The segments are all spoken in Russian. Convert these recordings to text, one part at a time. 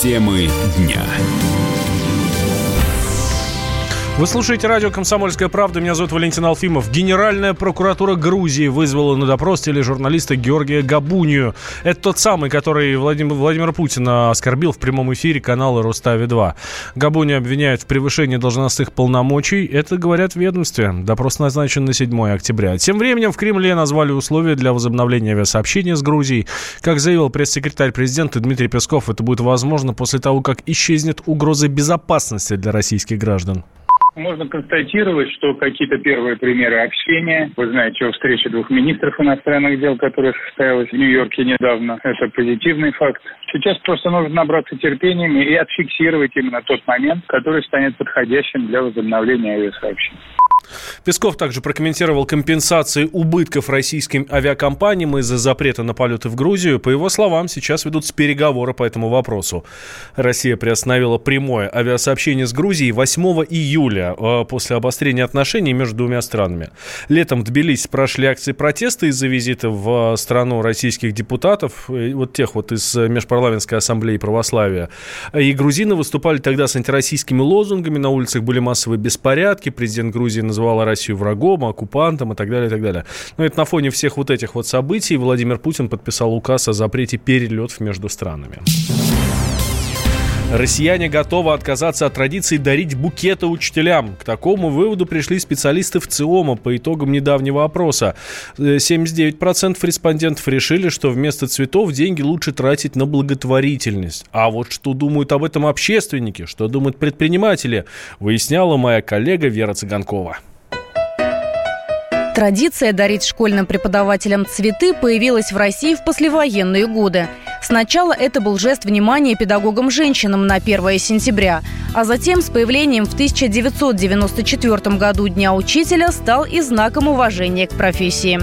Темы дня. Вы слушаете радио «Комсомольская правда». Меня зовут Валентин Алфимов. Генеральная прокуратура Грузии вызвала на допрос тележурналиста Георгия Габунию. Это тот самый, который Владимир, Владимир Путин оскорбил в прямом эфире канала «Рустави-2». Габунию обвиняют в превышении должностных полномочий. Это говорят в ведомстве. Допрос назначен на 7 октября. Тем временем в Кремле назвали условия для возобновления авиасообщения с Грузией. Как заявил пресс-секретарь президента Дмитрий Песков, это будет возможно после того, как исчезнет угроза безопасности для российских граждан можно констатировать, что какие-то первые примеры общения. Вы знаете о встрече двух министров иностранных дел, которая состоялась в Нью-Йорке недавно. Это позитивный факт. Сейчас просто нужно набраться терпением и отфиксировать именно тот момент, который станет подходящим для возобновления авиасообщения. Песков также прокомментировал компенсации убытков российским авиакомпаниям из-за запрета на полеты в Грузию. По его словам, сейчас ведутся переговоры по этому вопросу. Россия приостановила прямое авиасообщение с Грузией 8 июля э, после обострения отношений между двумя странами. Летом в Тбилиси прошли акции протеста из-за визита в страну российских депутатов, э, вот тех вот из Межпарламентской ассамблеи православия. И грузины выступали тогда с антироссийскими лозунгами, на улицах были массовые беспорядки, президент Грузии называла Россию врагом, оккупантом и так далее, и так далее. Но это на фоне всех вот этих вот событий Владимир Путин подписал указ о запрете перелетов между странами. Россияне готовы отказаться от традиции дарить букеты учителям. К такому выводу пришли специалисты в ЦИОМа по итогам недавнего опроса. 79% респондентов решили, что вместо цветов деньги лучше тратить на благотворительность. А вот что думают об этом общественники, что думают предприниматели, выясняла моя коллега Вера Цыганкова. Традиция дарить школьным преподавателям цветы появилась в России в послевоенные годы. Сначала это был жест внимания педагогам-женщинам на 1 сентября, а затем с появлением в 1994 году Дня учителя стал и знаком уважения к профессии.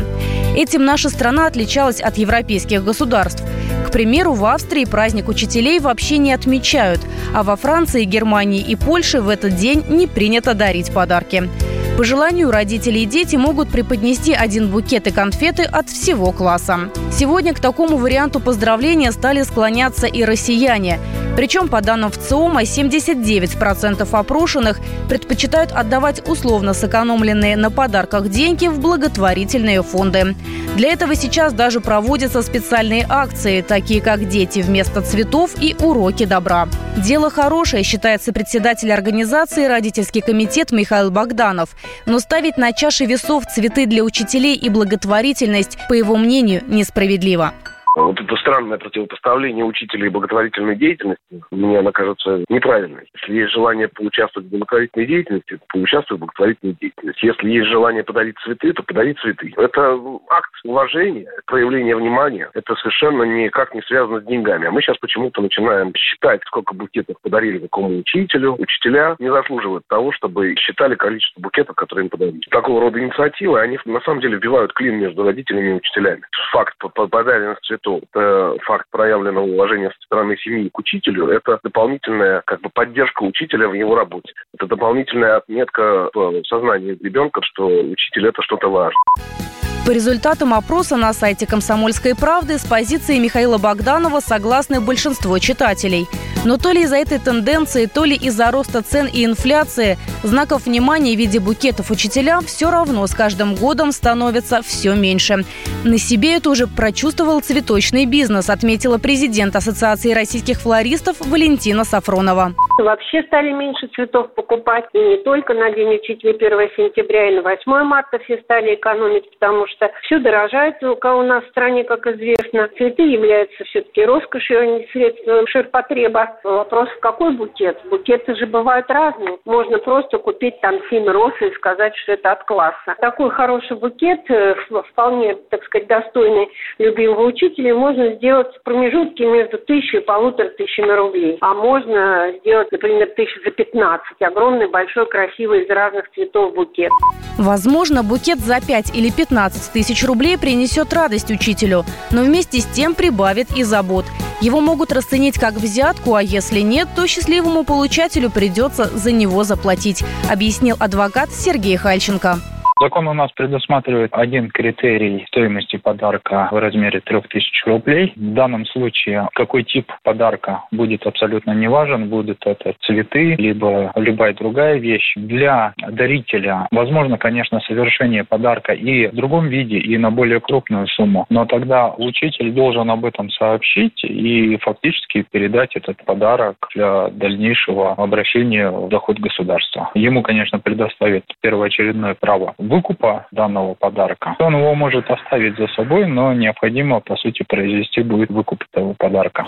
Этим наша страна отличалась от европейских государств. К примеру, в Австрии праздник учителей вообще не отмечают, а во Франции, Германии и Польше в этот день не принято дарить подарки. По желанию родители и дети могут преподнести один букет и конфеты от всего класса. Сегодня к такому варианту поздравления стали склоняться и россияне. Причем, по данным ВЦИОМа, 79% опрошенных предпочитают отдавать условно сэкономленные на подарках деньги в благотворительные фонды. Для этого сейчас даже проводятся специальные акции, такие как «Дети вместо цветов» и «Уроки добра». Дело хорошее, считается председатель организации «Родительский комитет» Михаил Богданов. Но ставить на чаше весов цветы для учителей и благотворительность, по его мнению, несправедливо. Вот это странное противопоставление учителя и благотворительной деятельности, мне она кажется неправильной. Если есть желание поучаствовать в благотворительной деятельности, поучаствуй в благотворительной деятельности. Если есть желание подарить цветы, то подари цветы. Это акт уважения, проявление внимания. Это совершенно никак не связано с деньгами. А мы сейчас почему-то начинаем считать, сколько букетов подарили какому учителю. Учителя не заслуживают того, чтобы считали количество букетов, которые им подарили. Такого рода инициативы, они на самом деле вбивают клин между родителями и учителями. Факт подаренных цветов что это факт проявленного уважения со стороны семьи к учителю, это дополнительная как бы поддержка учителя в его работе. Это дополнительная отметка в сознании ребенка, что учитель это что-то важное. По результатам опроса на сайте «Комсомольской правды» с позиции Михаила Богданова согласны большинство читателей. Но то ли из-за этой тенденции, то ли из-за роста цен и инфляции, знаков внимания в виде букетов учителям все равно с каждым годом становится все меньше. На себе это уже прочувствовал цветочный бизнес, отметила президент Ассоциации российских флористов Валентина Сафронова. Вообще стали меньше цветов покупать и не только на День учителя 1 сентября и на 8 марта все стали экономить, потому что все дорожает кого у нас в стране, как известно. Цветы являются все-таки роскошью, а не средством ширпотреба. Вопрос, какой букет? Букеты же бывают разные. Можно просто купить там семь роз и сказать, что это от класса. Такой хороший букет, э, вполне, так сказать, достойный любимого учителя, можно сделать промежутки между тысячей и полутора тысячами рублей. А можно сделать, например, тысяч за 15. Огромный, большой, красивый, из разных цветов букет. Возможно, букет за 5 или 15 тысяч рублей принесет радость учителю, но вместе с тем прибавит и забот. Его могут расценить как взятку, а если нет, то счастливому получателю придется за него заплатить, объяснил адвокат Сергей Хальченко. Закон у нас предусматривает один критерий стоимости подарка в размере 3000 рублей. В данном случае какой тип подарка будет абсолютно не важен. Будут это цветы, либо любая другая вещь. Для дарителя возможно, конечно, совершение подарка и в другом виде, и на более крупную сумму. Но тогда учитель должен об этом сообщить и фактически передать этот подарок для дальнейшего обращения в доход государства. Ему, конечно, предоставят первоочередное право выкупа данного подарка. Он его может оставить за собой, но необходимо, по сути, произвести будет выкуп этого подарка.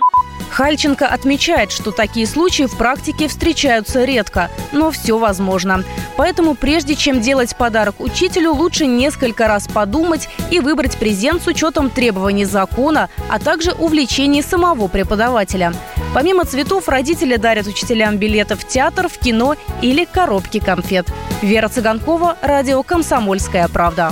Хальченко отмечает, что такие случаи в практике встречаются редко, но все возможно. Поэтому прежде чем делать подарок учителю, лучше несколько раз подумать и выбрать презент с учетом требований закона, а также увлечений самого преподавателя. Помимо цветов, родители дарят учителям билеты в театр, в кино или коробки конфет. Вера Цыганкова, радио «Комсомольская правда».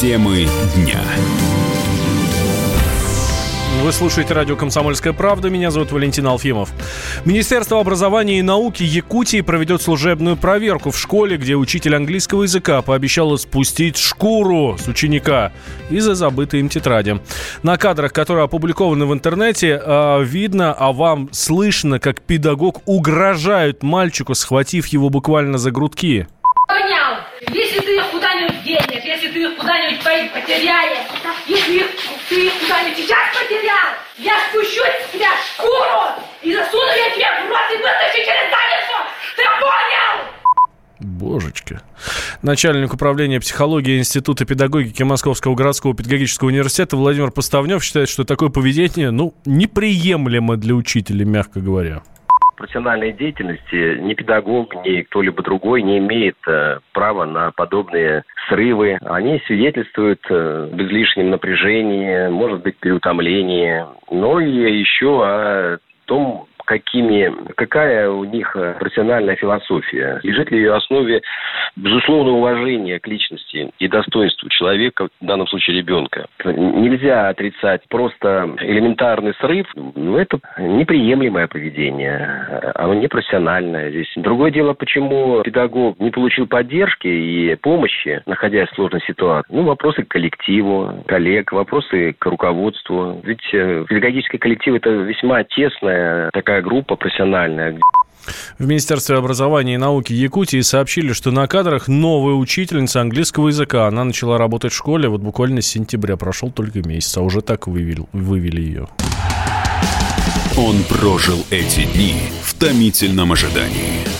Темы дня. Вы слушаете радио «Комсомольская правда». Меня зовут Валентин Алфимов. Министерство образования и науки Якутии проведет служебную проверку в школе, где учитель английского языка пообещал спустить шкуру с ученика из-за забытой им тетради. На кадрах, которые опубликованы в интернете, а, видно, а вам слышно, как педагог угрожает мальчику, схватив его буквально за грудки. Понял. Если ты их куда-нибудь денешь, если куда-нибудь потеряешь, если их, ты куда-нибудь сейчас потерял, я спущу с тебя шкуру и засуну я тебе в рот и вытащу через задницу. Ты понял? Божечки. Начальник управления психологии Института педагогики Московского городского педагогического университета Владимир Поставнев считает, что такое поведение, ну, неприемлемо для учителя, мягко говоря профессиональной деятельности ни педагог, ни кто-либо другой не имеет э, права на подобные срывы. Они свидетельствуют э, без лишнего напряжения, может быть, переутомления, но и еще о том, какими, какая у них э, профессиональная философия. Лежит ли ее основе безусловное уважение к личности и достоинству человека, в данном случае ребенка. Нельзя отрицать просто элементарный срыв, ну, это неприемлемое поведение, оно непрофессиональное здесь. Другое дело, почему педагог не получил поддержки и помощи, находясь в сложной ситуации. Ну, вопросы к коллективу, коллег, вопросы к руководству. Ведь э, педагогический коллектив – это весьма тесная такая такая группа профессиональная. В Министерстве образования и науки Якутии сообщили, что на кадрах новая учительница английского языка. Она начала работать в школе вот буквально с сентября. Прошел только месяц, а уже так вывели, вывели ее. Он прожил эти дни в томительном ожидании.